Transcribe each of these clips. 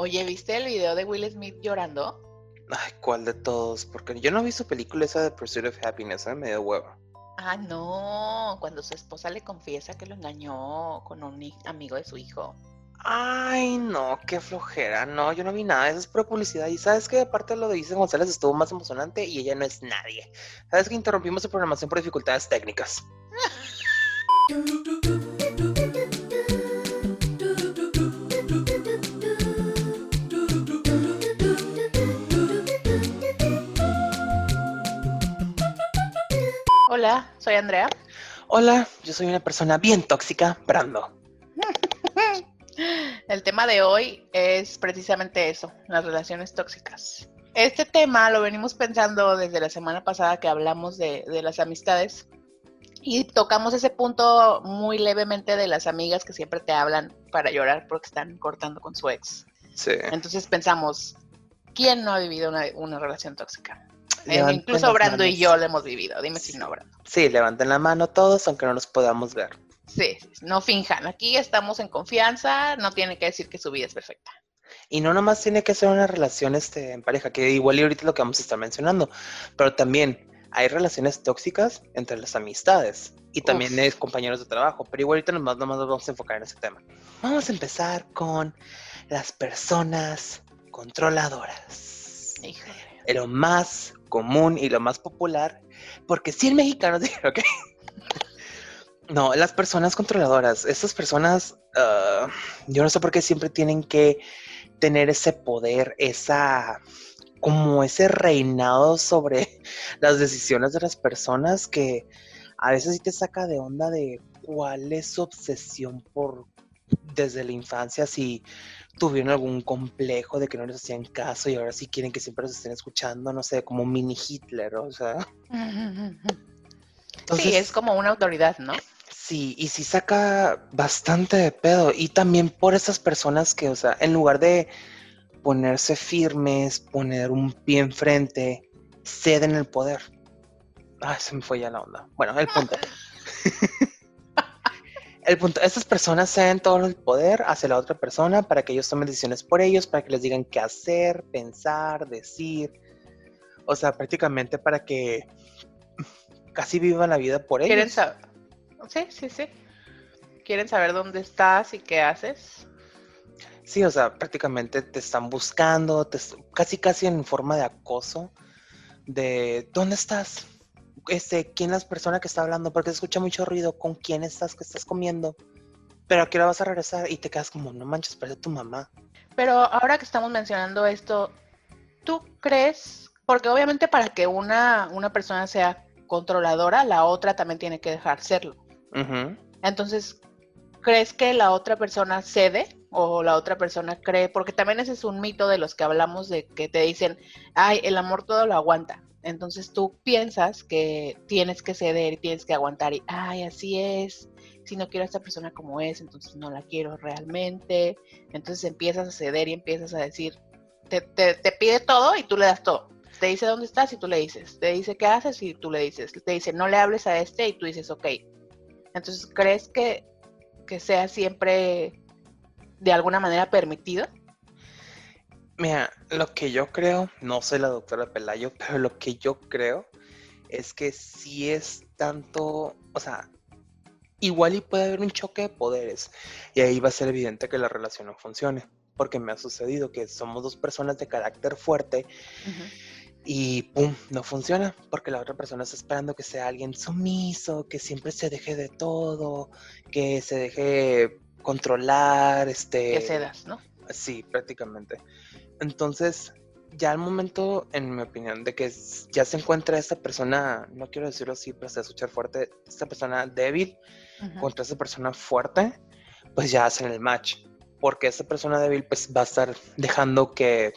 Oye, ¿viste el video de Will Smith llorando? Ay, ¿cuál de todos? Porque yo no vi su película esa de Pursuit of Happiness, ¿eh? me dio huevo. Ah, no, cuando su esposa le confiesa que lo engañó con un amigo de su hijo. Ay, no, qué flojera. No, yo no vi nada. Eso es pura publicidad. Y sabes que aparte lo de Isa González estuvo más emocionante y ella no es nadie. Sabes que interrumpimos su programación por dificultades técnicas. Hola, soy Andrea. Hola, yo soy una persona bien tóxica, Brando. El tema de hoy es precisamente eso, las relaciones tóxicas. Este tema lo venimos pensando desde la semana pasada que hablamos de, de las amistades y tocamos ese punto muy levemente de las amigas que siempre te hablan para llorar porque están cortando con su ex. Sí. Entonces pensamos, ¿quién no ha vivido una, una relación tóxica? Eh, Levanten incluso Brando y yo lo hemos vivido. Dime si no, Brando. Sí, levanten la mano todos, aunque no nos podamos ver. Sí, no finjan. Aquí estamos en confianza. No tiene que decir que su vida es perfecta. Y no nomás tiene que ser una relación este, en pareja, que igual y ahorita es lo que vamos a estar mencionando, pero también hay relaciones tóxicas entre las amistades y también Uf. es compañeros de trabajo, pero igual ahorita nomás, nomás nos vamos a enfocar en ese tema. Vamos a empezar con las personas controladoras. Híjole. Lo más común y lo más popular, porque 100 mexicanos dijeron, ¿ok? No, las personas controladoras, estas personas, ah, yo no sé por qué siempre tienen que tener ese poder, esa, como ese reinado sobre las decisiones de las personas que a veces sí te saca de onda de cuál es su obsesión por desde la infancia, si tuvieron algún complejo de que no les hacían caso y ahora sí quieren que siempre los estén escuchando, no sé, como mini Hitler, o sea. sí, es como una autoridad, ¿no? Sí, y sí saca bastante de pedo. Y también por esas personas que, o sea, en lugar de ponerse firmes, poner un pie enfrente, ceden el poder. Ay, se me fue ya la onda. Bueno, el punto. el punto, estas personas ceden todo el poder hacia la otra persona para que ellos tomen decisiones por ellos, para que les digan qué hacer, pensar, decir. O sea, prácticamente para que casi vivan la vida por ellos. Quieren saber. Sí, sí, sí. Quieren saber dónde estás y qué haces. Sí, o sea, prácticamente te están buscando, te casi casi en forma de acoso, de ¿dónde estás? Este, ¿quién es la persona que está hablando? Porque se escucha mucho ruido, ¿con quién estás? ¿Qué estás comiendo? Pero a qué hora vas a regresar y te quedas como, no manches, parece tu mamá. Pero ahora que estamos mencionando esto, ¿tú crees? Porque obviamente para que una, una persona sea controladora, la otra también tiene que dejar serlo. Entonces, ¿crees que la otra persona cede o la otra persona cree? Porque también ese es un mito de los que hablamos de que te dicen, ay, el amor todo lo aguanta. Entonces tú piensas que tienes que ceder y tienes que aguantar y, ay, así es. Si no quiero a esta persona como es, entonces no la quiero realmente. Entonces empiezas a ceder y empiezas a decir, te, te, pide todo y tú le das todo. Te dice dónde estás y tú le dices. Te dice qué haces y tú le dices. Te dice no le hables a este y tú dices ok. Entonces, ¿crees que, que sea siempre de alguna manera permitido? Mira, lo que yo creo, no soy la doctora Pelayo, pero lo que yo creo es que si es tanto, o sea, igual y puede haber un choque de poderes y ahí va a ser evidente que la relación no funcione, porque me ha sucedido que somos dos personas de carácter fuerte y pum, no funciona, porque la otra persona está esperando que sea alguien sumiso, que siempre se deje de todo, que se deje controlar, este... Que cedas, ¿no? Sí, prácticamente. Entonces, ya al momento, en mi opinión, de que ya se encuentra esta persona, no quiero decirlo así, pero se escuchar fuerte, esta persona débil contra esta persona fuerte, pues ya hacen el match. Porque esta persona débil pues va a estar dejando que,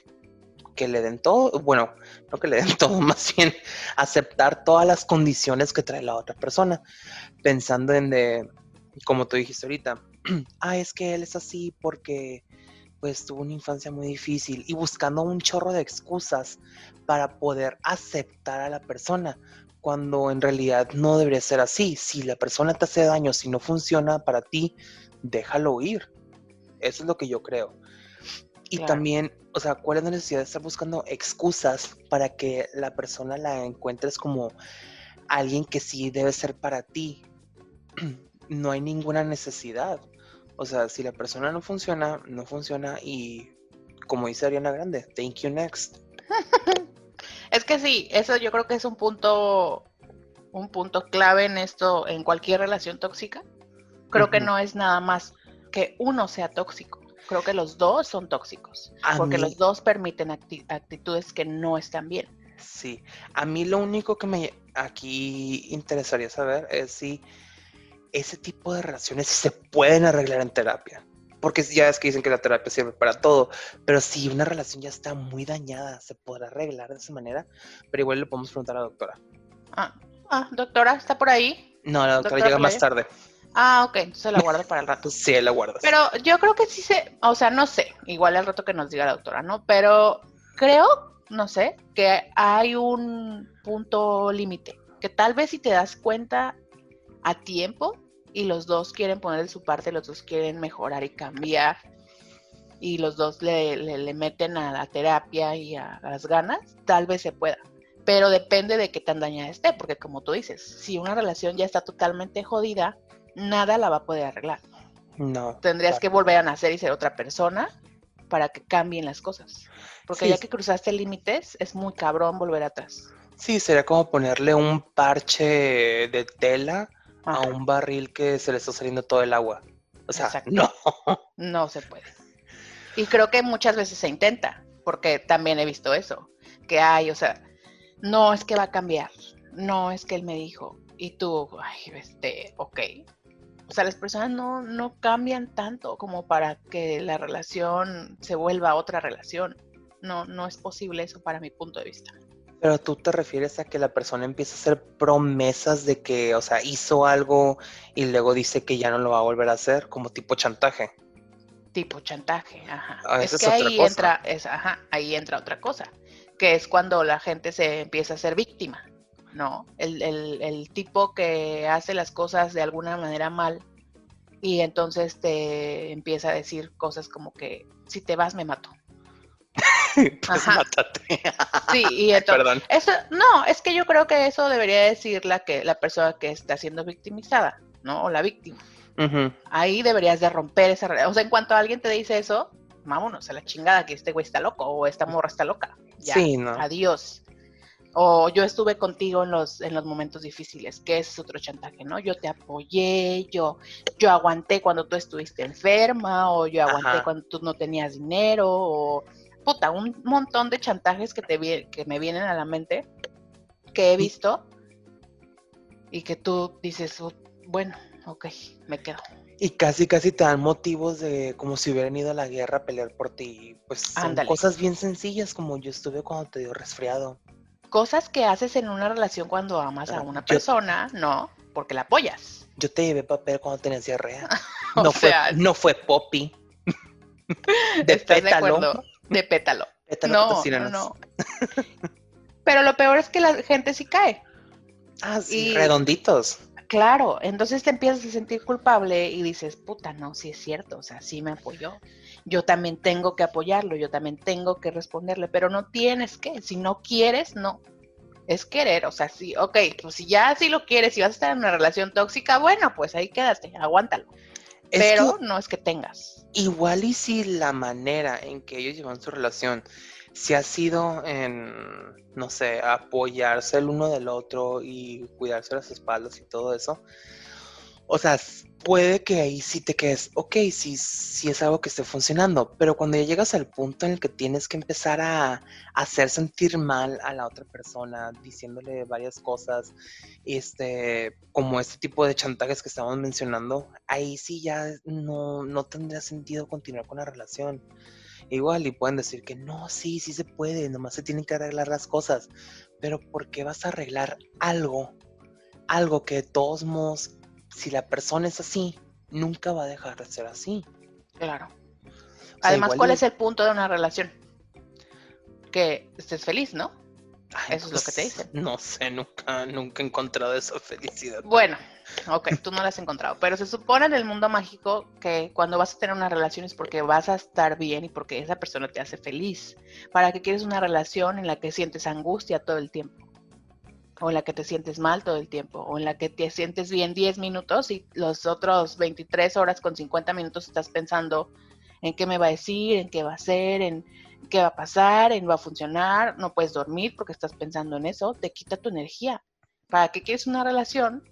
que le den todo, bueno, no que le den todo, más bien aceptar todas las condiciones que trae la otra persona, pensando en de, como tú dijiste ahorita, ah, es que él es así porque pues tuvo una infancia muy difícil y buscando un chorro de excusas para poder aceptar a la persona, cuando en realidad no debería ser así. Si la persona te hace daño, si no funciona para ti, déjalo ir. Eso es lo que yo creo. Y Claro. también, o sea, ¿cuál es la necesidad de estar buscando excusas para que la persona la encuentres como alguien que sí debe ser para ti? No hay ninguna necesidad. O sea, si la persona no funciona, no funciona y como dice Ariana Grande, thank you next. Es que sí, eso yo creo que es un punto, un punto clave en esto, en cualquier relación tóxica. Creo que no es nada más que uno sea tóxico. Creo que los dos son tóxicos. A porque mí- los dos permiten acti- actitudes que no están bien. Sí, a mí lo único que me aquí interesaría saber es si ese tipo de relaciones se pueden arreglar en terapia. Porque ya es que dicen que la terapia sirve para todo, pero si una relación ya está muy dañada, ¿se podrá arreglar de esa manera? Pero igual le podemos preguntar a la doctora. Ah, ah, doctora, ¿está por ahí? No, la doctora Doctora llega más tarde. Ah, ok, entonces la guardo para el rato. Sí, la guardas. Pero yo creo que sí se, o sea, no sé, igual al rato que nos diga la doctora, ¿no? Pero creo, no sé, que hay un punto límite, que tal vez si te das cuenta a tiempo y los dos quieren poner de su parte, los dos quieren mejorar y cambiar y los dos le, le- le meten a la terapia y a, las ganas, tal vez se pueda. Pero depende de qué tan dañada esté, porque como tú dices, si una relación ya está totalmente jodida, nada la va a poder arreglar. no. Tendrías claro. que volver a nacer y ser otra persona para que cambien las cosas. Porque Sí. ya que cruzaste límites, es muy cabrón volver atrás. Sí, sería como ponerle un parche de tela a un barril que se le está saliendo todo el agua. O sea, Exacto. no. No se puede. Y creo que muchas veces se intenta, porque también he visto eso, que hay, o sea, no es que va a cambiar, no es que él me dijo, y tú, ay, este, ok. O sea, las personas no, no cambian tanto como para que la relación se vuelva otra relación. No, no es posible eso para mi punto de vista. Pero tú te refieres a que la persona empieza a hacer promesas de que, o sea, hizo algo y luego dice que ya no lo va a volver a hacer, como tipo chantaje. Tipo chantaje, ajá. Ah, es que es ahí cosa. entra, es, ajá, ahí entra otra cosa, que es cuando la gente se empieza a ser víctima, ¿no? El, el, el tipo que hace las cosas de alguna manera mal y entonces te empieza a decir cosas como que si te vas me mato. pues Ajá. mátate. Sí, y entonces Perdón. eso no, es que yo creo que eso debería decir la que la persona que está siendo victimizada, ¿no? O la víctima. Ahí deberías de romper esa relación. O sea, en cuanto alguien te dice eso, vámonos a la chingada que este güey está loco o esta morra está loca. Ya, Sí, no. adiós. O yo estuve contigo en los, en los momentos difíciles, que es otro chantaje, ¿no? Yo te apoyé, yo, yo aguanté cuando tú estuviste enferma, o yo aguanté Ajá. cuando tú no tenías dinero, o puta, un montón de chantajes que te vi- que me vienen a la mente, que he visto, y que tú dices, "Oh, bueno, ok, me quedo. Y casi, casi te dan motivos de como si hubieran ido a la guerra a pelear por ti. Pues son Ándale. cosas bien sencillas como yo estuve cuando te dio resfriado. cosas que haces en una relación cuando amas a una yo- persona, no, porque la apoyas. Yo te llevé papel cuando tenías diarrea. No fue, no fue Poppy. De ¿estás de pétalo. acuerdo? De pétalo. Pétalo No, no, no. Pero lo peor es que la gente sí cae. Ah, sí, Y- redonditos. Claro, entonces te empiezas a sentir culpable y dices, puta, no, sí es cierto, o sea, sí me apoyó. Yo también tengo que apoyarlo, yo también tengo que responderle, pero no tienes que, si no quieres, no. Es querer, o sea, sí, ok, pues si ya sí lo quieres, si vas a estar en una relación tóxica, bueno, pues ahí quédate, aguántalo. Es pero que no es que tengas. igual y si la manera en que ellos llevan su relación, si ha sido en, no sé, apoyarse el uno del otro y cuidarse las espaldas y todo eso, o sea, puede que ahí sí te quedes, ok, sí, sí es algo que esté funcionando, pero cuando ya llegas al punto en el que tienes que empezar a hacer sentir mal a la otra persona, diciéndole varias cosas, este, como este tipo de chantajes que estamos mencionando, ahí sí ya no, no tendría sentido continuar con la relación. Igual, y pueden decir que no, sí, sí se puede, nomás se tienen que arreglar las cosas, pero ¿por qué vas a arreglar algo? Algo que de todos modos, si la persona es así, nunca va a dejar de ser así. Claro. O sea, Además, ¿cuál y- es el punto de una relación? Que estés feliz, ¿no? Ay, eso es lo que te pues, dicen. No sé, nunca, nunca he encontrado esa felicidad. Bueno, Ok, tú no la has encontrado. Pero se supone en el mundo mágico que cuando vas a tener una relación es porque vas a estar bien y porque esa persona te hace feliz. ¿Para qué quieres una relación en la que sientes angustia todo el tiempo? O en la que te sientes mal todo el tiempo. O en la que te sientes bien 10 minutos y los otros 23 horas con 50 minutos estás pensando en qué me va a decir, en qué va a hacer, en qué va a pasar, en va a funcionar. No puedes dormir porque estás pensando en eso. Te quita tu energía. ¿Para qué quieres una relación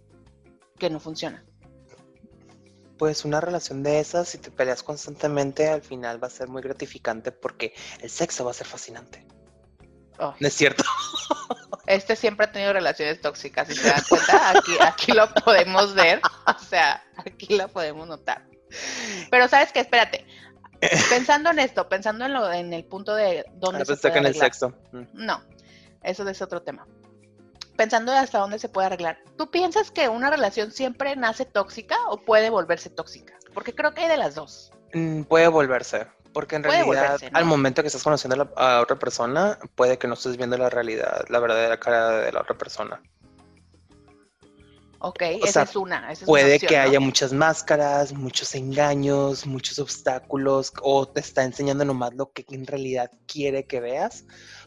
que no funciona? Pues una relación de esas, si te peleas constantemente, al final va a ser muy gratificante porque el sexo va a ser fascinante. Oh, ¿No es cierto? este siempre ha tenido relaciones tóxicas, si se dan cuenta, aquí, aquí lo podemos ver, o sea, aquí lo podemos notar. Pero sabes qué, espérate, pensando en esto, pensando en lo en el punto de dónde Ah, se puede en el sexo. Mm. No, eso es otro tema. Pensando hasta dónde se puede arreglar. ¿Tú piensas que una relación siempre nace tóxica o puede volverse tóxica? Porque creo que hay de las dos. Mm, Puede volverse, porque en Puede realidad al momento que estás conociendo a, la- a otra persona, puede que no estés viendo la realidad, la verdadera cara de la otra persona. Ok, O esa sea, es una. Esa es una Puede opción, que ¿no? haya muchas máscaras, muchos engaños, muchos obstáculos, o te está enseñando nomás lo que en realidad quiere que veas,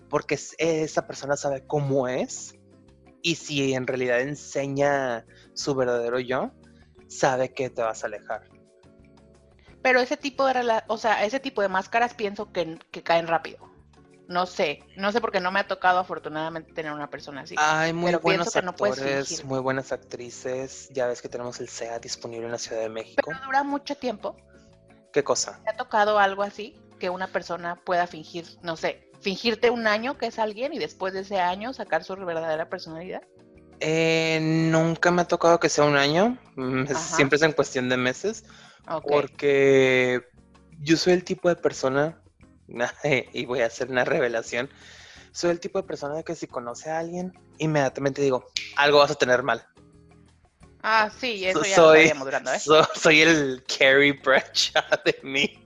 porque es- esa persona sabe cómo es, y si en realidad enseña su verdadero yo, sabe que te vas a alejar. Pero ese tipo de rela- o sea, ese tipo de máscaras pienso que, que caen rápido. No sé, no sé porque no me ha tocado afortunadamente tener una persona así. Hay muy Pero buenos no actores, muy buenas actrices. Ya ves que tenemos el SEA disponible en la Ciudad de México. Pero dura mucho tiempo. ¿Qué cosa? ¿Te ha tocado algo así? Que una persona pueda fingir, no sé, fingirte un año que es alguien y después de ese año sacar su verdadera personalidad. Eh, nunca me ha tocado que sea un año. mm, Ajá. Siempre es en cuestión de meses. Porque yo soy el tipo de persona, y voy a hacer una revelación, soy el tipo de persona de que si conoce a alguien, inmediatamente digo, algo vas a tener mal. Ah, sí, eso So- ya lo soy- estaríamos durando, ¿eh? So- soy el Carrie Bradshaw de mí,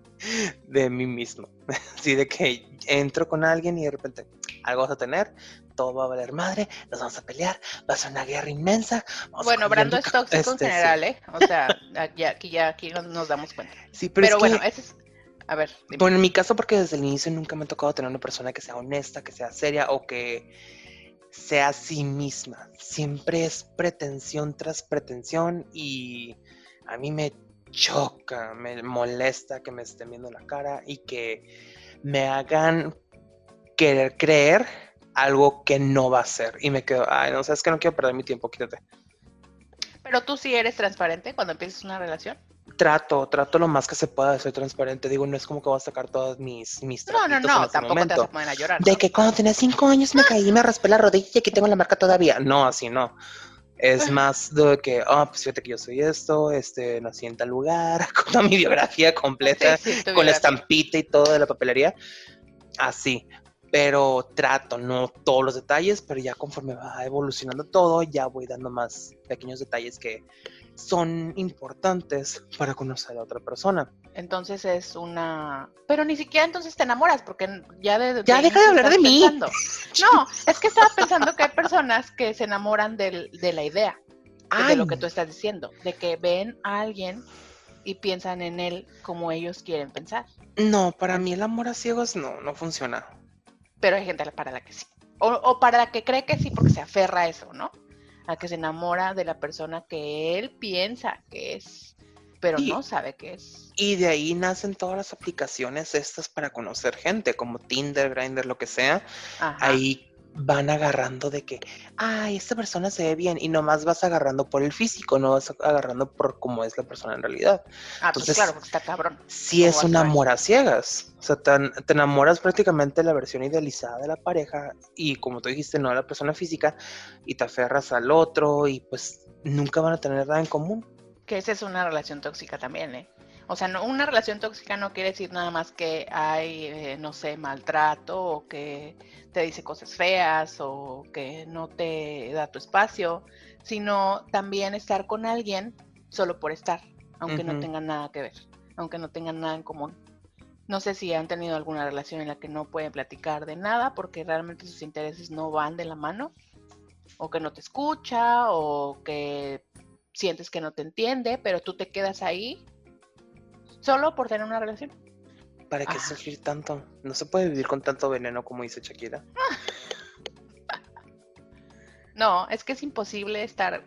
de mí mismo. Así de que entro con alguien y de repente algo vas a tener, todo va a valer madre, nos vamos a pelear, va a ser una guerra inmensa. a Bueno, Brando es rico". tóxico en Este, sí. general, ¿eh? O sea, aquí, aquí ya aquí nos, nos damos cuenta. Sí, pero, Pero, es que- bueno, ese es... A ver, dime. Bueno, en mi caso, porque desde el inicio nunca me ha tocado tener una persona que sea honesta, que sea seria o que sea sí misma. Siempre es pretensión tras pretensión y a mí me choca, me molesta que me estén viendo la cara y que me hagan querer creer algo que no va a ser. Y me quedo, ay, no, sabes que no quiero perder mi tiempo, quítate. Pero tú sí eres transparente cuando empiezas una relación. Trato, trato lo más que se pueda de ser transparente. Digo, no es como que voy a sacar todos mis, mis No, no, no, ese tampoco te momento. vas a poner a llorar. De ¿no? que cuando tenía cinco años me caí, me raspé la rodilla y aquí tengo la marca todavía. No, así no. Es más de que, ah, pues fíjate que yo soy esto, este, nací en tal lugar, con toda mi biografía completa, Sí, sí, con la biografía. estampita y todo de la papelería. Así. Pero trato, no todos los detalles, pero ya conforme va evolucionando todo, ya voy dando más pequeños detalles que son importantes para conocer a otra persona. Entonces es una... Pero ni siquiera entonces te enamoras, porque ya de... Ya deja de hablar de mí. pensando. No, es que estaba pensando que hay personas que se enamoran del- de la idea, de Ay, lo que tú estás diciendo, de que ven a alguien y piensan en él como ellos quieren pensar. No, para mí el amor a ciegos no, no funciona. Pero hay gente para la que sí. O, o para la que cree que sí porque se aferra a eso, ¿no? A que se enamora de la persona que él piensa que es, pero Y- no sabe que es. Y de ahí nacen todas las aplicaciones estas para conocer gente, como Tinder, Grindr, lo que sea. Ajá. Ahí van agarrando de que, ay, esta persona se ve bien. Y nomás vas agarrando por el físico, no vas agarrando por cómo es la persona en realidad. Ah, pues entonces- claro, porque está cabrón. Sí ¿Cómo es a un amor a ciegas. O sea, te, te enamoras prácticamente de la versión idealizada de la pareja y como tú dijiste, no de la persona física y te aferras al otro y pues nunca van a tener nada en común. Que esa es una relación tóxica también, ¿eh? O sea, no, una relación tóxica no quiere decir nada más que hay, eh, no sé, maltrato o que te dice cosas feas o que no te da tu espacio, sino también estar con alguien solo por estar, aunque no tengan nada que ver, aunque no tengan nada en común. No sé si han tenido alguna relación en la que no pueden platicar de nada porque realmente sus intereses no van de la mano, o que no te escucha, o que sientes que no te entiende, pero tú te quedas ahí solo por tener una relación. ¿Para qué Ajá. sufrir tanto? No se puede vivir con tanto veneno como dice Shakira. No, es que es imposible estar,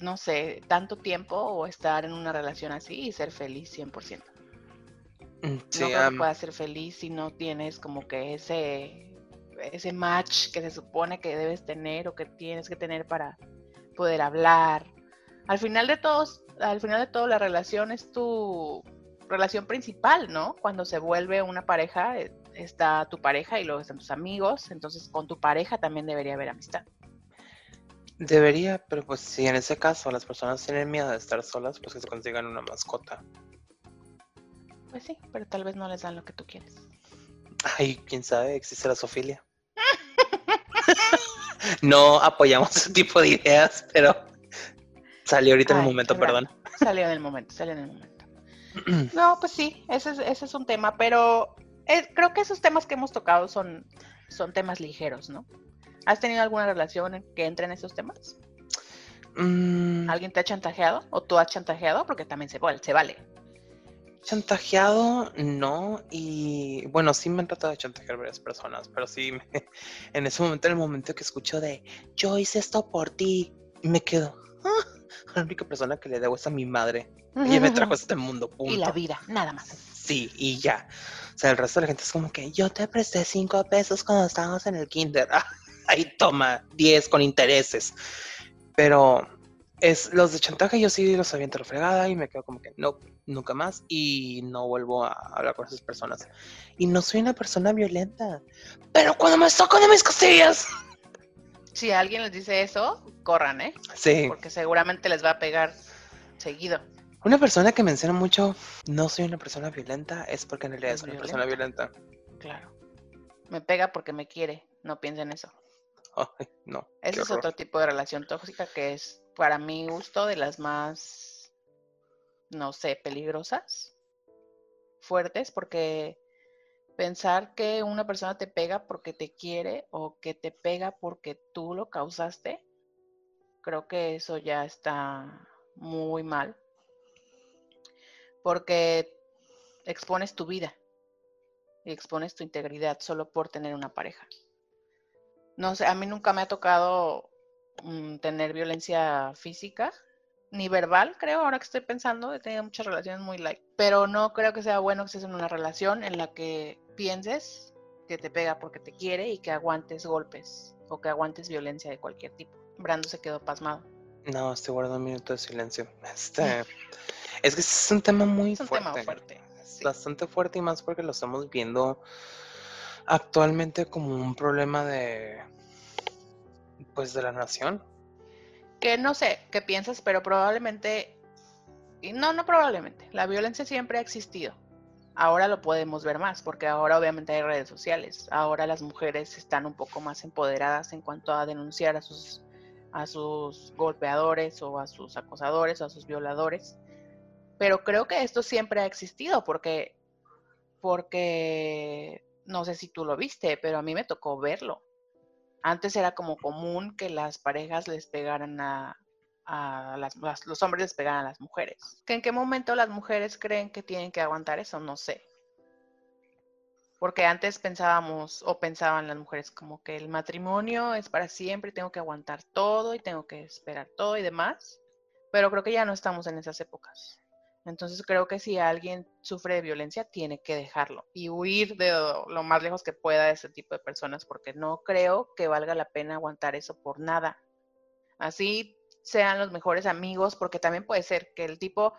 no sé, tanto tiempo o estar en una relación así y ser feliz 100%. Mm, Sí, no creo am, que puedas ser feliz si no tienes como que ese, ese match que se supone que debes tener o que tienes que tener para poder hablar. Al final de todos, al final de todo la relación es tu relación principal, ¿no? Cuando se vuelve una pareja, eh, está tu pareja y luego están tus amigos, entonces con tu pareja también debería haber amistad. debería, pero pues si en ese caso las personas tienen miedo de estar solas, pues que se consigan una mascota. Pues sí, pero tal vez no les dan lo que tú quieres. Ay, quién sabe, existe la sofilia. no apoyamos ese tipo de ideas, pero salió ahorita en el momento, qué perdón. Salió en el momento, salió en el momento. No, pues sí, ese es, ese es un tema, pero eh, creo que esos temas que hemos tocado son, son temas ligeros, ¿no? ¿Has tenido alguna relación en que entre en esos temas? Mm, ¿Alguien te ha chantajeado o tú has chantajeado? Porque también se, vale- se vale. chantajeado, no, y bueno, sí me han tratado de chantajear varias personas, pero sí, me- en ese momento, en el momento que escucho de, yo hice esto por ti, me quedo, "Ah, la única persona que le debo es a mi madre. Ella me trajo a este mundo, punto. y la vida, nada más. Sí, y ya. O sea, el resto de la gente es como que yo te presté cinco pesos cuando estábamos en el kinder. Ah, ahí toma, 10 con intereses. Pero es los de chantaje yo sí los aviento la fregada y me quedo como que no, nunca más y no vuelvo a hablar con esas personas. Y no soy una persona violenta. Pero cuando me tocan de mis costillas. Si alguien les dice eso, corran, ¿eh? Sí, Porque seguramente les va a pegar seguido. una persona que menciona mucho no soy una persona violenta es porque en realidad Es una persona violenta. Claro. Me pega porque me quiere, no piensen eso. Ay, no. Ese es horror. otro tipo de relación tóxica que es, para mi gusto, de las más, no sé, peligrosas, fuertes, porque pensar que una persona te pega porque te quiere o que te pega porque tú lo causaste, creo que eso ya está muy mal, porque expones tu vida y expones tu integridad solo por tener una pareja. No sé, a mí nunca me ha tocado mm, tener violencia física, ni verbal, creo, ahora que estoy pensando, he tenido muchas relaciones muy light, pero no creo que sea bueno que estés en una relación en la que pienses que te pega porque te quiere y que aguantes golpes o que aguantes violencia de cualquier tipo. Brando se quedó pasmado. No, estoy guardando un minuto de silencio. Este, es que es un tema muy Es un fuerte. tema fuerte. sí. Bastante fuerte y más porque lo estamos viendo actualmente como un problema de pues de la nación. No sé qué piensas, pero probablemente, no, no probablemente, la violencia siempre ha existido. Ahora lo podemos ver más, porque ahora obviamente hay redes sociales. Ahora las mujeres están un poco más empoderadas en cuanto a denunciar a sus, a sus golpeadores o a sus acosadores o a sus violadores. Pero creo que esto siempre ha existido, porque, porque no sé si tú lo viste, pero a mí me tocó verlo. Antes era como común que las parejas les pegaran a, las, los hombres les pegaran a las mujeres. ¿Que ¿En qué momento las mujeres creen que tienen que aguantar eso? No sé. Porque antes pensábamos o pensaban las mujeres como que el matrimonio es para siempre, tengo que aguantar todo y tengo que esperar todo y demás. Pero creo que ya no estamos en esas épocas. Entonces creo que si alguien sufre de violencia, tiene que dejarlo y huir de lo, más lejos que pueda de ese tipo de personas, porque no creo que valga la pena aguantar eso por nada. Así sean los mejores amigos, porque también puede ser que el tipo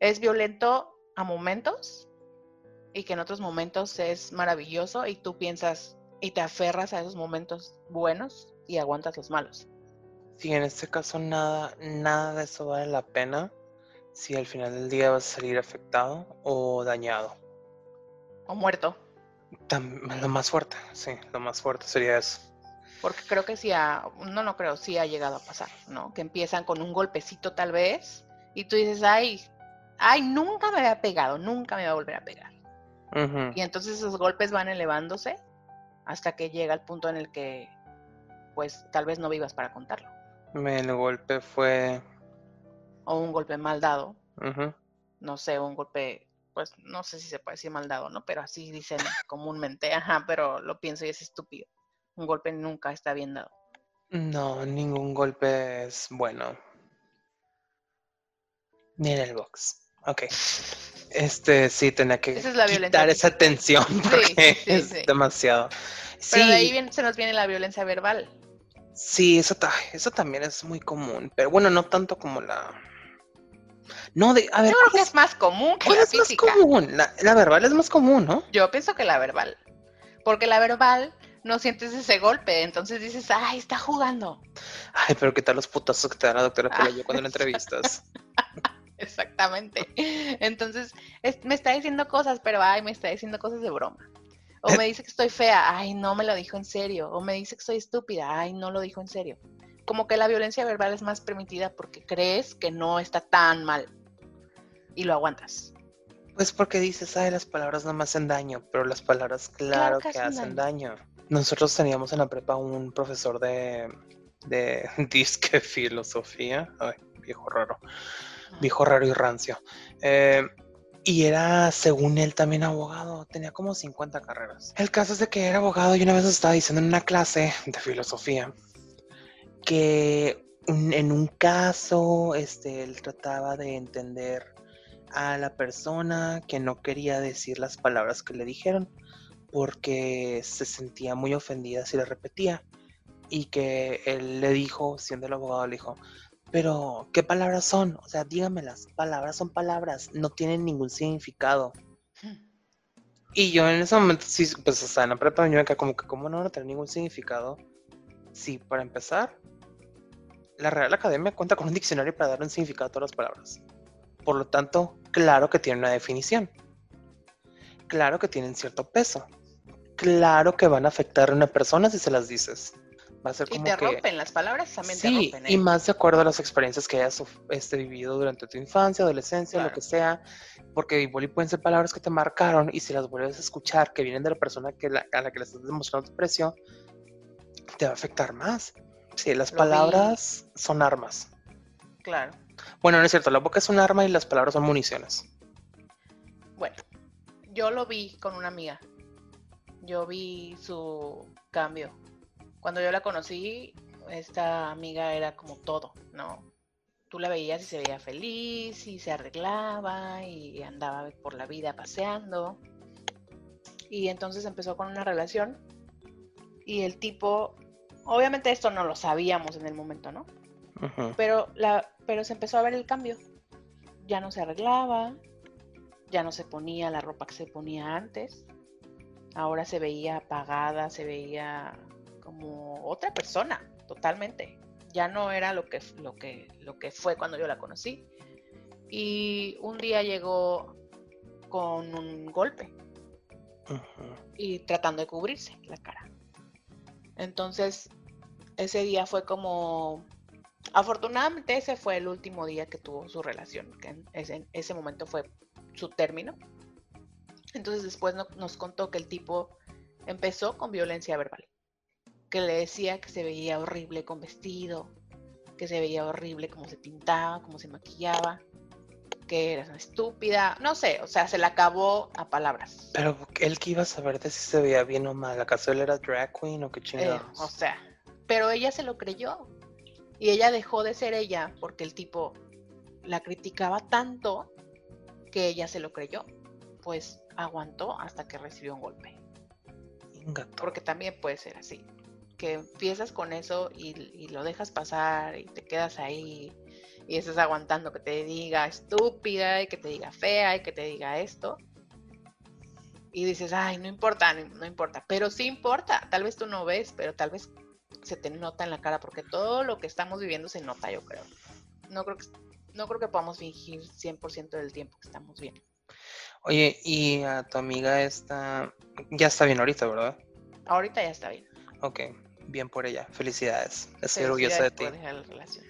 es violento a momentos y que en otros momentos es maravilloso y tú piensas y te aferras a esos momentos buenos y aguantas los malos. Sí, en este caso nada, nada de eso vale la pena si al final del día vas a salir afectado o dañado. O muerto. Lo más fuerte, sí, lo más fuerte sería eso. Porque creo que sí ha, no, no creo, sí ha llegado a pasar, ¿no? Que empiezan con un golpecito tal vez y tú dices, ay, ay, nunca me había pegado, nunca me va a volver a pegar. Y entonces esos golpes van elevándose hasta que llega el punto en el que, pues, tal vez no vivas para contarlo. El golpe fue. O un golpe mal dado. No sé, un golpe, pues no sé si se puede decir mal dado, ¿no? Pero así dicen comúnmente, ajá, pero lo pienso y es estúpido. Un golpe nunca está bien dado. No, ningún golpe es bueno. Mira el box. Ok. Este sí tenía que Esa es la violencia quitar esa tensión porque sí, sí, es sí. demasiado. Pero sí, de ahí viene- se nos viene la violencia verbal. sí, eso, ta- eso también es muy común. Pero bueno, no tanto como la. No, de. A ver, Yo creo que ¿cuál es más común que cuál la es más común? La, la verbal es más común, ¿no? Yo pienso que la verbal. Porque la verbal no sientes ese golpe, entonces dices, ay, está jugando. Ay, pero qué tal los putazos que te da la doctora Ah, Pelayo cuando la entrevistas. Exactamente. Entonces, es- me está diciendo cosas, pero ay, me está diciendo cosas de broma. O Eh. me dice que estoy fea, ay, no me lo dijo en serio. O me dice que soy estúpida, ay, no lo dijo en serio. Como que la violencia verbal es más permitida porque crees que no está tan mal y lo aguantas. Pues porque dices, ay, las palabras no me hacen daño, pero las palabras claro, que, hacen daño. Nosotros teníamos en la prepa un profesor de, de disque filosofía, ay, viejo raro, viejo raro y rancio. Eh, y era, según él, también abogado, tenía como 50 carreras. El caso es de que era abogado y una vez estaba diciendo en una clase de filosofía que en un caso, este, él trataba de entender a la persona que no quería decir las palabras que le dijeron porque se sentía muy ofendida si le repetía y que él le dijo, siendo el abogado, le dijo, pero ¿qué palabras son? O sea, dígamelas, palabras son palabras, no tienen ningún significado. Y yo en ese momento, sí, pues, o sea, en la prepa yo como que, ¿cómo no a tener ningún significado? Sí, para empezar, la Real Academia cuenta con un diccionario para dar un significado a todas las palabras. Por lo tanto, claro que tiene una definición. Claro que tienen cierto peso. Claro que van a afectar a una persona si se las dices. Va a ser Y como te que... rompen las palabras, también te Sí, rompen. y más de acuerdo a las experiencias que hayas este, vivido durante tu infancia, adolescencia, lo que sea, porque igual y pueden ser palabras que te marcaron y si las vuelves a escuchar que vienen de la persona que la- a la que le estás demostrando tu precio, te va a afectar más. Sí, las Lo vi. palabras son armas. Claro. Bueno, no es cierto, la boca es un arma y las palabras son municiones. Bueno, yo lo vi con una amiga. Yo vi su cambio. Cuando yo la conocí, esta amiga era como todo, ¿no? Tú la veías y se veía feliz y se arreglaba y andaba por la vida paseando. Y entonces empezó con una relación y el tipo, obviamente esto no lo sabíamos en el momento, ¿no? Pero, la, pero se empezó a ver el cambio. Ya no se arreglaba, ya no se ponía la ropa que se ponía antes. Ahora se veía apagada, se veía como otra persona, totalmente. Ya no era lo que, lo que, lo que fue cuando yo la conocí. Y un día llegó con un golpe y tratando de cubrirse la cara. Entonces, ese día fue como... Afortunadamente ese fue el último día que tuvo su relación, que en ese, en ese momento fue su término. Entonces después no- nos contó que el tipo empezó con violencia verbal, que le decía que se veía horrible con vestido, que se veía horrible como se pintaba, como se maquillaba, que una estúpida, no sé, o sea, se la acabó a palabras. Pero él que iba a saber de si se veía bien o mal. ¿Acaso él era drag queen o qué Eh, chingados? o sea, pero ella se lo creyó. Y ella dejó de ser ella porque el tipo la criticaba tanto que ella se lo creyó. Pues aguantó hasta que recibió un golpe. Ingato. Porque también puede ser así. Que empiezas con eso y, y lo dejas pasar y te quedas ahí y estás aguantando que te diga estúpida y que te diga fea y que te diga esto. Y dices, ay, no importa, no, no importa. Pero sí importa. Tal vez tú no ves, pero tal vez se te nota en la cara porque todo lo que estamos viviendo se nota, yo creo. No creo que, no creo que podamos fingir 100% del tiempo que estamos bien. Oye, y a tu amiga esta ya está bien ahorita, ¿verdad? Ahorita ya está bien. Ok, bien por ella. Felicidades. Estoy orgullosa de ti. por dejar la relación.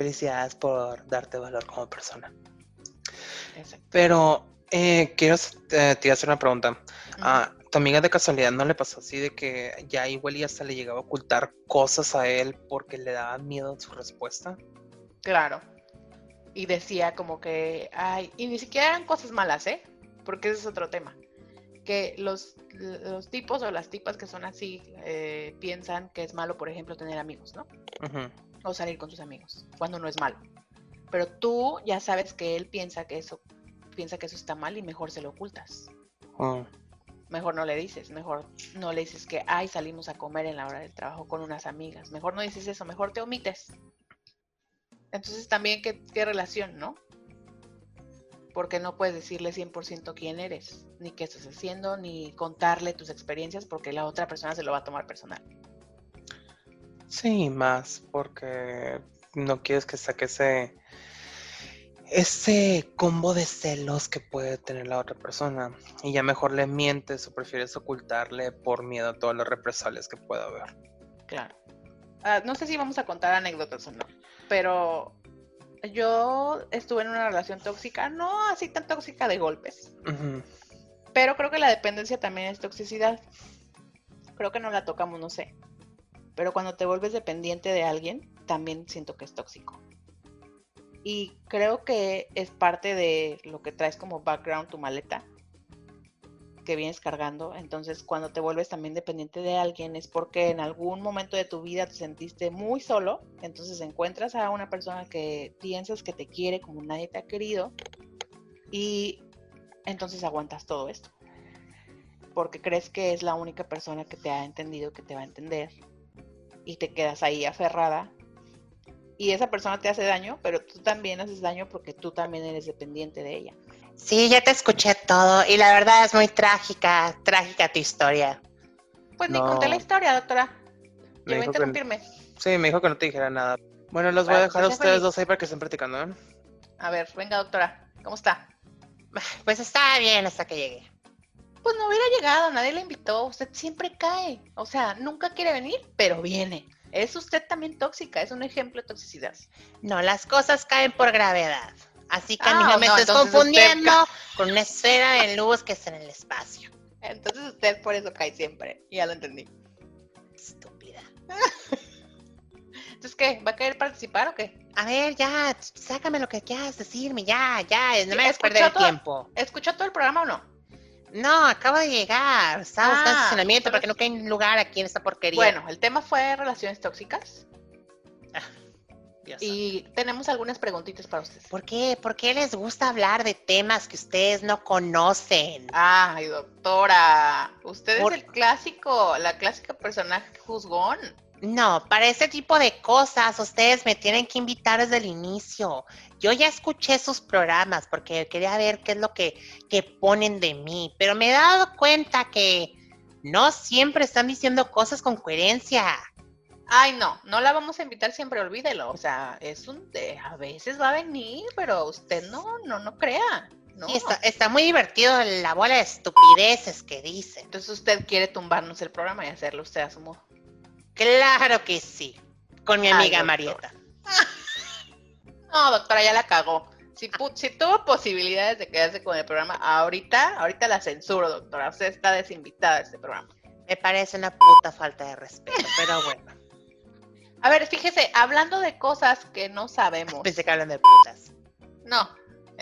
Felicidades por darte valor como persona. Exacto. Pero Eh, quiero eh, te a hacer una pregunta. Ah, ¿Tu amiga de casualidad no le pasó así de que ya igual y hasta le llegaba a ocultar cosas a él porque le daba miedo su respuesta? Claro. Y decía como que, ay, y ni siquiera eran cosas malas, ¿eh? Porque ese es otro tema. Que los, los tipos o las tipas que son así eh, piensan que es malo, por ejemplo, tener amigos, ¿no? O salir con sus amigos, cuando no es malo. Pero tú ya sabes que él piensa que eso, piensa que eso está mal y mejor se lo ocultas. Oh mejor no le dices, mejor no le dices que, ay, salimos a comer en la hora del trabajo con unas amigas, mejor no dices eso, mejor te omites. Entonces también qué, qué relación, ¿no? Porque no puedes decirle 100% quién eres, ni qué estás haciendo, ni contarle tus experiencias porque la otra persona se lo va a tomar personal. Sí, más porque no quieres que saque ese ese combo de celos que puede tener la otra persona y ya mejor le mientes o prefieres ocultarle por miedo a todas las represalias que pueda haber. Claro. Ah, no sé si vamos a contar anécdotas o no, pero yo estuve en una relación tóxica, no así tan tóxica de golpes, pero creo que la dependencia también es toxicidad. Creo que no la tocamos, no sé. Pero cuando te vuelves dependiente de alguien, también siento que es tóxico. Y creo que es parte de lo que traes como background tu maleta que vienes cargando. Entonces, cuando te vuelves también dependiente de alguien, es porque en algún momento de tu vida te sentiste muy solo. Entonces, encuentras a una persona que piensas que te quiere como nadie te ha querido. Y entonces aguantas todo esto. Porque crees que es la única persona que te ha entendido, que te va a entender. Y te quedas ahí aferrada y esa persona te hace daño, pero tú también haces daño porque tú también eres dependiente de ella. Sí, ya te escuché todo y la verdad es muy trágica, trágica tu historia. Pues ni conté la historia, doctora. Me voy a interrumpirme. Sí, me dijo que no te dijera nada. Bueno, los voy a dejar a ustedes dos ahí para que estén practicando. ¿eh? A ver, venga, doctora. ¿Cómo está? Pues está bien hasta que llegue. Pues no hubiera llegado, nadie le invitó. Usted siempre cae. O sea, nunca quiere venir, pero viene. Es usted también tóxica, es un ejemplo de toxicidad. No, las cosas caen por gravedad. Así que a mí ah, no me estés confundiendo con una esfera de luz que está en el espacio. Entonces usted por eso cae siempre. Ya lo entendí. Estúpida. Entonces, ¿qué? ¿Va a querer participar o qué? A ver, ya, sácame lo que quieras decirme, ya, ya, no me hagas perder el tiempo. ¿Escuchó todo el programa o no? No, acabo de llegar. Estaba buscando ah, estacionamiento porque no hay lugar aquí en esta porquería. Bueno, el tema fue relaciones tóxicas. Ah, y tenemos algunas preguntitas para ustedes. ¿Por qué? ¿Por qué les gusta hablar de temas que ustedes no conocen? Ay, doctora. Usted es el clásico, la clásica personaje juzgón. No, para ese tipo de cosas ustedes me tienen que invitar desde el inicio. Yo ya escuché sus programas porque quería ver qué es lo que, que ponen de mí, pero me he dado cuenta que no siempre están diciendo cosas con coherencia. Ay, no, no la vamos a invitar siempre, olvídelo. O sea, es un de, a veces va a venir, pero usted no, no, no crea. No. Sí, está, está, muy divertido la bola de estupideces que dice. Entonces usted quiere tumbarnos el programa y hacerlo usted a su modo. Claro que sí, con mi amiga Marieta. No, doctora, ya la cagó. Si, si, tuvo posibilidades de quedarse con el programa ahorita, ahorita la censuro, doctora. Usted está desinvitada de este programa. Me parece una puta falta de respeto, pero bueno. A ver, fíjese, hablando de cosas que no sabemos. Pensé que hablan de putas. No,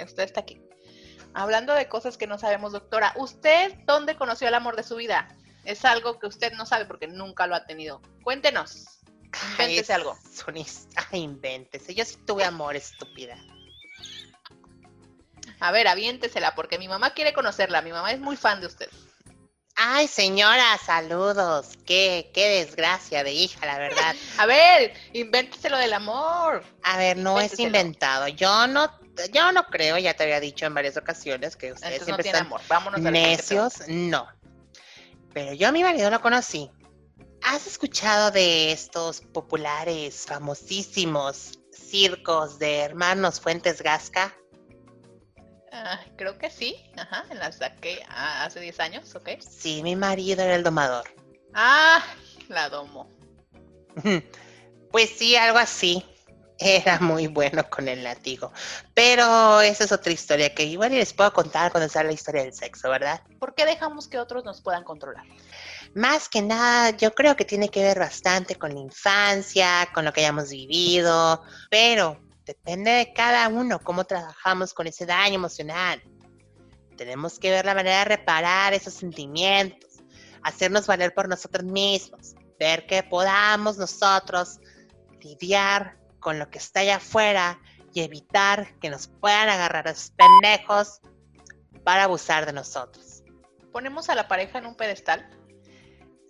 usted está aquí. Hablando de cosas que no sabemos, doctora, ¿usted dónde conoció el amor de su vida? Es algo que usted no sabe porque nunca lo ha tenido. Cuéntenos. Invéntese algo. Ay, invéntese. Yo sí tuve amor, estúpida. A ver, aviéntesela, porque mi mamá quiere conocerla. Mi mamá es muy fan de usted. Ay, señora, saludos. Qué, qué desgracia de hija, la verdad. A ver, invénteselo del amor. A ver, no es inventado. Yo no, yo no creo, ya te había dicho en varias ocasiones que ustedes siempre no están amor. Vámonos necios. No, pero yo a mi marido lo conocí. ¿Has escuchado de estos populares, famosísimos circos de hermanos Fuentes Gasca? Ah, creo que sí, ajá, en las que ah, hace 10 años, ¿ok? Sí, mi marido era el domador. Ah, la domo. Pues sí, algo así. era muy bueno con el látigo. Pero esa es otra historia que igual les puedo contar cuando sea la historia del sexo, ¿verdad? ¿Por qué dejamos que otros nos puedan controlar? Más que nada, yo creo que tiene que ver bastante con la infancia, con lo que hayamos vivido, pero depende de cada uno cómo trabajamos con ese daño emocional. Tenemos que ver la manera de reparar esos sentimientos, hacernos valer por nosotros mismos, ver que podamos nosotros lidiar con lo que está allá afuera y evitar que nos puedan agarrar a esos pendejos para abusar de nosotros. ¿Ponemos a la pareja en un pedestal?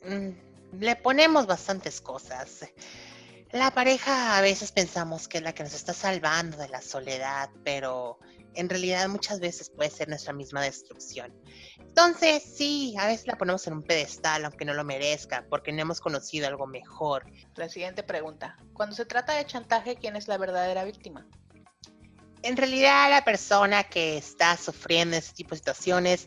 Mm, le ponemos bastantes cosas. La pareja a veces pensamos que es la que nos está salvando de la soledad, pero en realidad muchas veces puede ser nuestra misma destrucción. Entonces, sí, a veces la ponemos en un pedestal, aunque no lo merezca, porque no hemos conocido algo mejor. La siguiente pregunta. Cuando se trata de chantaje, ¿quién es la verdadera víctima? En realidad, la persona que está sufriendo ese tipo de situaciones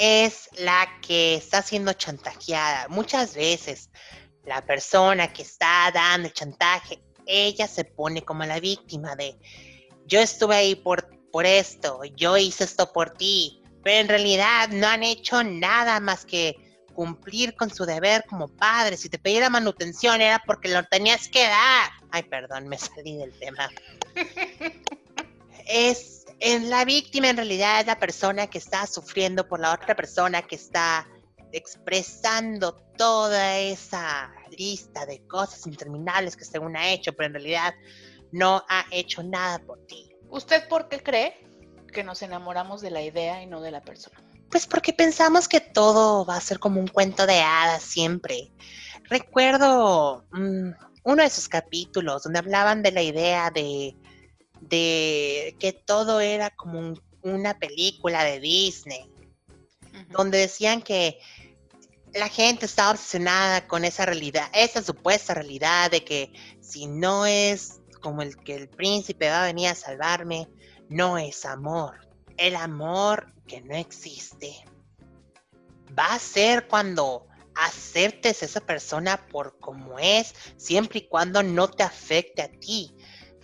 es la que está siendo chantajeada. Muchas veces la persona que está dando el chantaje, ella se pone como la víctima de yo estuve ahí por, por esto, yo hice esto por ti, pero en realidad no han hecho nada más que cumplir con su deber como padre. Si te pedí la manutención era porque lo tenías que dar. Ay, perdón, me salí del tema. es en la víctima en realidad es la persona que está sufriendo por la otra persona que está expresando toda esa lista de cosas interminables que según ha hecho, pero en realidad no ha hecho nada por ti. ¿Usted por qué cree que nos enamoramos de la idea y no de la persona? Pues porque pensamos que todo va a ser como un cuento de hadas siempre. Recuerdo mm, uno de esos capítulos donde hablaban de la idea de de que todo era como una película de Disney, donde decían que la gente estaba obsesionada con esa realidad, esa supuesta realidad de que si no es como el que el príncipe va a venir a salvarme, no es amor. El amor que no existe va a ser cuando aceptes a esa persona por como es, siempre y cuando no te afecte a ti.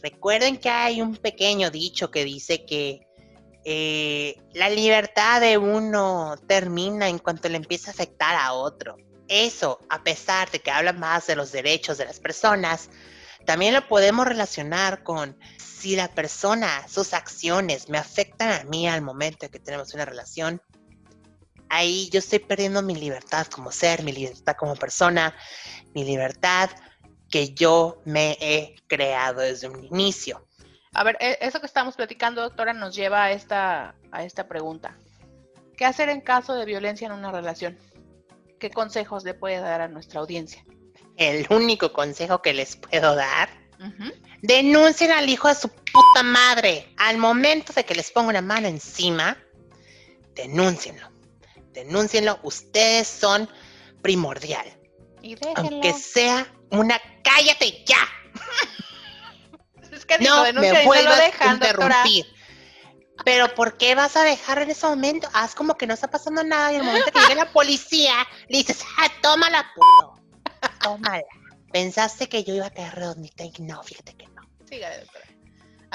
Recuerden que hay un pequeño dicho que dice que eh, la libertad de uno termina en cuanto le empieza a afectar a otro. Eso, a pesar de que habla más de los derechos de las personas, también lo podemos relacionar con si la persona, sus acciones me afectan a mí al momento en que tenemos una relación. Ahí yo estoy perdiendo mi libertad como ser, mi libertad como persona, mi libertad que yo me he creado desde un inicio. A ver, e, eso que estamos platicando, doctora, nos lleva a esta, a esta pregunta. ¿Qué hacer en caso de violencia en una relación? ¿Qué consejos le puede dar a nuestra audiencia? El único consejo que les puedo dar, denuncien al hijo de su puta madre. Al momento de que les ponga una mano encima, denúncienlo. Denúncienlo. Ustedes son primordial. Y Aunque sea una cállate ya. Es que no me vuelvas a interrumpir. Pero ¿por qué vas a dejar en ese momento? Haz como que no está pasando nada y en el momento que llegue la policía le dices, ah, tómala, puto. Tómala. Pensaste que yo iba a caer redondita y no, fíjate que no.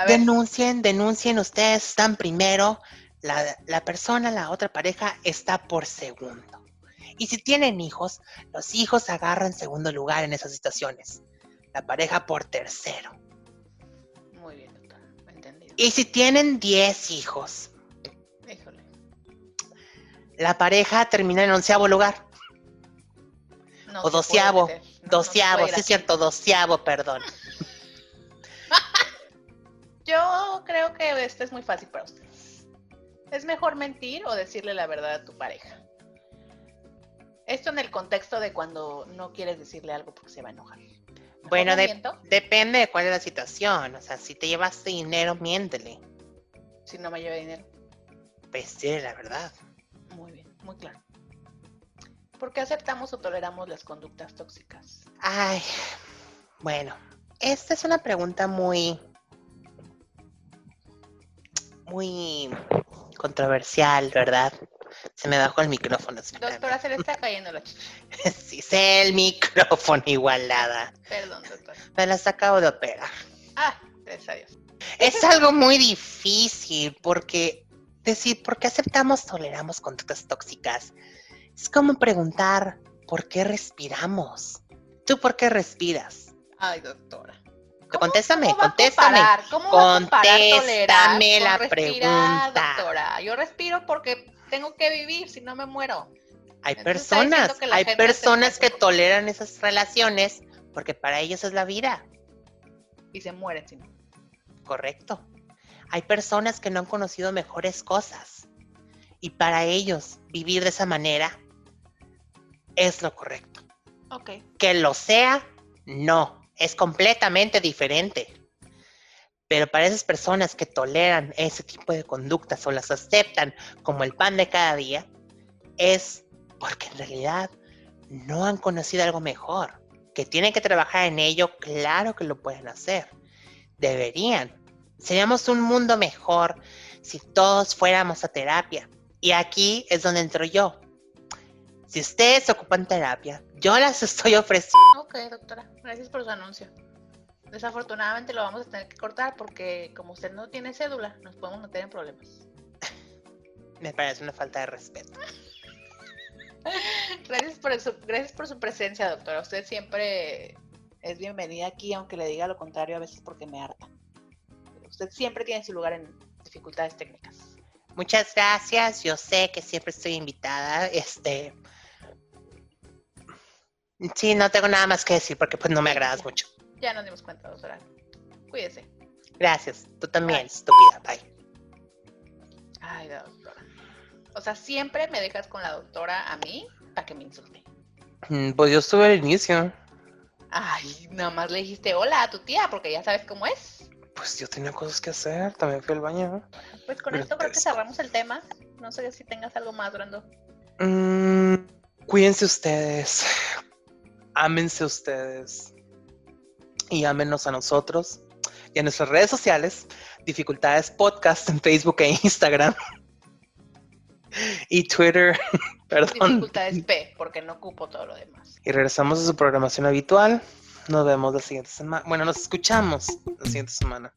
Denuncien, denuncien, ustedes están primero, la, la persona, la otra pareja está por segundo. Y si tienen hijos, los hijos agarran segundo lugar en esas situaciones. La pareja por tercero. Muy bien, doctor. Entendido. Y si tienen 10 hijos, Híjole. la pareja termina en onceavo lugar. o doceavo. doceavo, sí es cierto, doceavo, perdón. Yo creo que este es muy fácil para ustedes. ¿Es mejor mentir o decirle la verdad a tu pareja? Esto en el contexto de cuando no quieres decirle algo porque se va a enojar. Bueno, depende de cuál es la situación. O sea, si te llevas dinero, miéntele. Si no me lleva dinero. Pues dile la verdad. Muy bien, muy claro. ¿Por qué aceptamos o toleramos las conductas tóxicas? Ay, bueno, esta es una pregunta muy, muy controversial, ¿verdad? Se me bajó el micrófono. Doctora, se le está cayendo la chicha. sí, sé el micrófono igualada. Perdón, doctora. Me las acabo de operar. Ah, Gracias a Dios. Es algo muy difícil porque decir por qué aceptamos, toleramos conductas tóxicas. Es como preguntar por qué respiramos. ¿Tú por qué respiras? Ay, doctora. Contéstame, contéstame. ¿Cómo contéstame la pregunta. Doctora, yo respiro porque tengo que vivir, si no me muero. Hay personas, hay personas que toleran esas relaciones porque para ellos es la vida. Y se mueren si no. Correcto. Hay personas que no han conocido mejores cosas. Y para ellos vivir de esa manera es lo correcto. Ok. Que lo sea, no. Es completamente diferente. Pero para esas personas que toleran ese tipo de conductas o las aceptan como el pan de cada día, es porque en realidad no han conocido algo mejor. Que tienen que trabajar en ello, claro que lo pueden hacer. Deberían. Seríamos un mundo mejor si todos fuéramos a terapia. Y aquí es donde entro yo. Si ustedes ocupan terapia, yo las estoy ofreciendo. Ok, doctora. Gracias por su anuncio. Desafortunadamente lo vamos a tener que cortar porque como usted no tiene cédula, nos podemos meter en problemas. Me parece una falta de respeto. gracias, por su, gracias por su presencia, doctora. Usted siempre es bienvenida aquí, aunque le diga lo contrario a veces porque me harta. Usted siempre tiene su lugar en dificultades técnicas. Muchas gracias. Yo sé que siempre estoy invitada. Este. Sí, no tengo nada más que decir porque pues no me agradas mucho. Ya nos dimos cuenta, doctora. Cuídese. Gracias. Tú también, estúpida. Bye. Ay, doctora. O sea, siempre me dejas con la doctora a mí para que me insulte. Mm, pues yo estuve al inicio. Ay, nada más le dijiste hola a tu tía porque ya sabes cómo es. Pues yo tenía cosas que hacer, también fui al baño. Pues con esto creo que cerramos el tema. No sé si tengas algo más, Brando. Mm, cuídense ustedes. Ámense ustedes y ámenos a nosotros y a nuestras redes sociales, Dificultades Podcast en Facebook e Instagram y Twitter, perdón. Dificultades P, porque no ocupo todo lo demás. Y regresamos a su programación habitual. Nos vemos la siguiente semana. Bueno, nos escuchamos la siguiente semana.